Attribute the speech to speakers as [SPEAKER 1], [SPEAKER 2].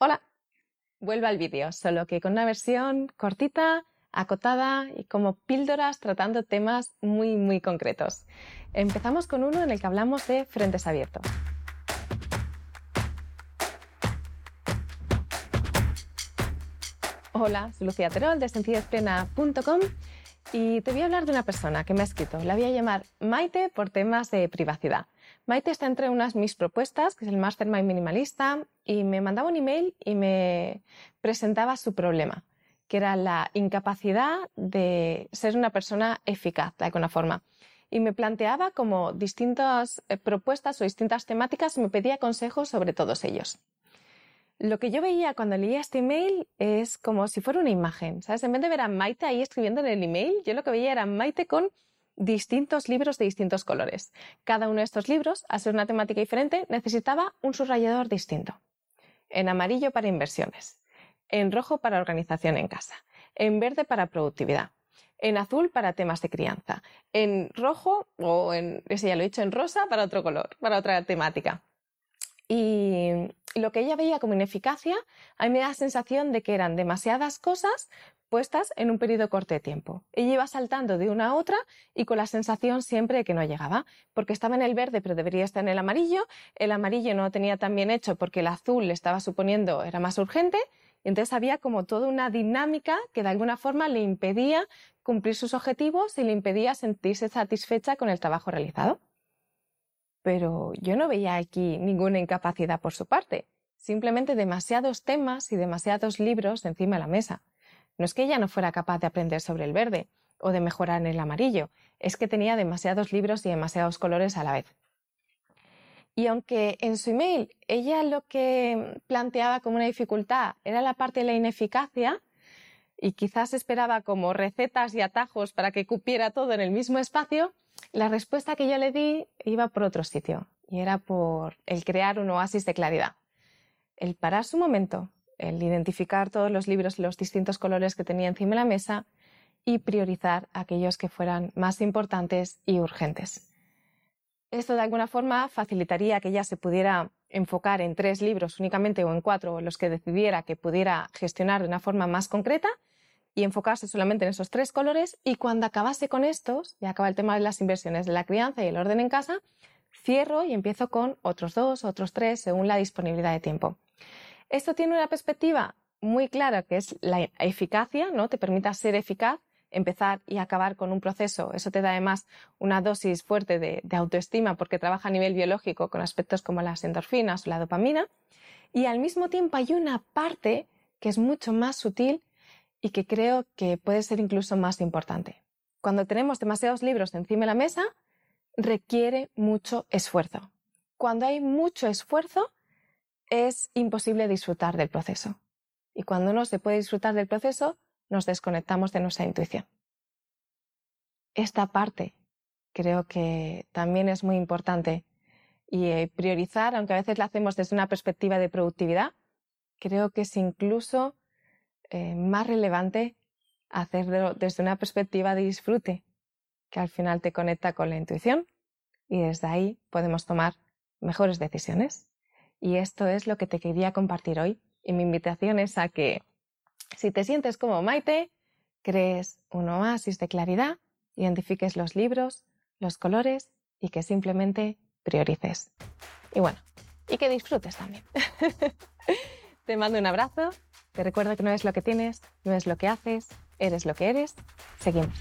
[SPEAKER 1] Hola, vuelvo al vídeo, solo que con una versión cortita, acotada y como píldoras tratando temas muy muy concretos. Empezamos con uno en el que hablamos de frentes abiertos. Hola, soy Lucía Terol de sencillezplena.com y te voy a hablar de una persona que me ha escrito. La voy a llamar Maite por temas de privacidad. Maite está entre unas mis propuestas, que es el Mastermind Minimalista, y me mandaba un email y me presentaba su problema, que era la incapacidad de ser una persona eficaz de alguna forma. Y me planteaba como distintas eh, propuestas o distintas temáticas y me pedía consejos sobre todos ellos. Lo que yo veía cuando leía este email es como si fuera una imagen, ¿sabes? En vez de ver a Maite ahí escribiendo en el email, yo lo que veía era Maite con distintos libros de distintos colores. Cada uno de estos libros, al ser una temática diferente, necesitaba un subrayador distinto. En amarillo para inversiones, en rojo para organización en casa, en verde para productividad, en azul para temas de crianza, en rojo o en, ese ya lo he dicho, en rosa para otro color, para otra temática. Y lo que ella veía como ineficacia, a mí me da la sensación de que eran demasiadas cosas puestas en un periodo corto de tiempo. Ella iba saltando de una a otra y con la sensación siempre de que no llegaba, porque estaba en el verde pero debería estar en el amarillo, el amarillo no lo tenía tan bien hecho porque el azul le estaba suponiendo era más urgente, y entonces había como toda una dinámica que de alguna forma le impedía cumplir sus objetivos y le impedía sentirse satisfecha con el trabajo realizado pero yo no veía aquí ninguna incapacidad por su parte, simplemente demasiados temas y demasiados libros encima de la mesa. No es que ella no fuera capaz de aprender sobre el verde o de mejorar en el amarillo, es que tenía demasiados libros y demasiados colores a la vez. Y aunque en su email ella lo que planteaba como una dificultad era la parte de la ineficacia, y quizás esperaba como recetas y atajos para que cupiera todo en el mismo espacio, la respuesta que yo le di iba por otro sitio y era por el crear un oasis de claridad. El parar su momento, el identificar todos los libros y los distintos colores que tenía encima de la mesa y priorizar aquellos que fueran más importantes y urgentes. Esto de alguna forma facilitaría que ella se pudiera enfocar en tres libros únicamente o en cuatro o los que decidiera que pudiera gestionar de una forma más concreta y enfocarse solamente en esos tres colores y cuando acabase con estos, ya acaba el tema de las inversiones de la crianza y el orden en casa, cierro y empiezo con otros dos, otros tres, según la disponibilidad de tiempo. Esto tiene una perspectiva muy clara que es la eficacia, ¿no? Te permita ser eficaz, empezar y acabar con un proceso. Eso te da además una dosis fuerte de, de autoestima porque trabaja a nivel biológico con aspectos como las endorfinas o la dopamina. Y al mismo tiempo hay una parte que es mucho más sutil y que creo que puede ser incluso más importante. Cuando tenemos demasiados libros encima de la mesa, requiere mucho esfuerzo. Cuando hay mucho esfuerzo, es imposible disfrutar del proceso. Y cuando no se puede disfrutar del proceso, nos desconectamos de nuestra intuición. Esta parte creo que también es muy importante y eh, priorizar, aunque a veces la hacemos desde una perspectiva de productividad, creo que es incluso eh, más relevante hacerlo desde una perspectiva de disfrute, que al final te conecta con la intuición y desde ahí podemos tomar mejores decisiones. Y esto es lo que te quería compartir hoy. Y mi invitación es a que si te sientes como Maite, crees un oasis de claridad, identifiques los libros, los colores y que simplemente priorices. Y bueno, y que disfrutes también. te mando un abrazo te recuerdo que no es lo que tienes, no es lo que haces, eres lo que eres. Seguimos.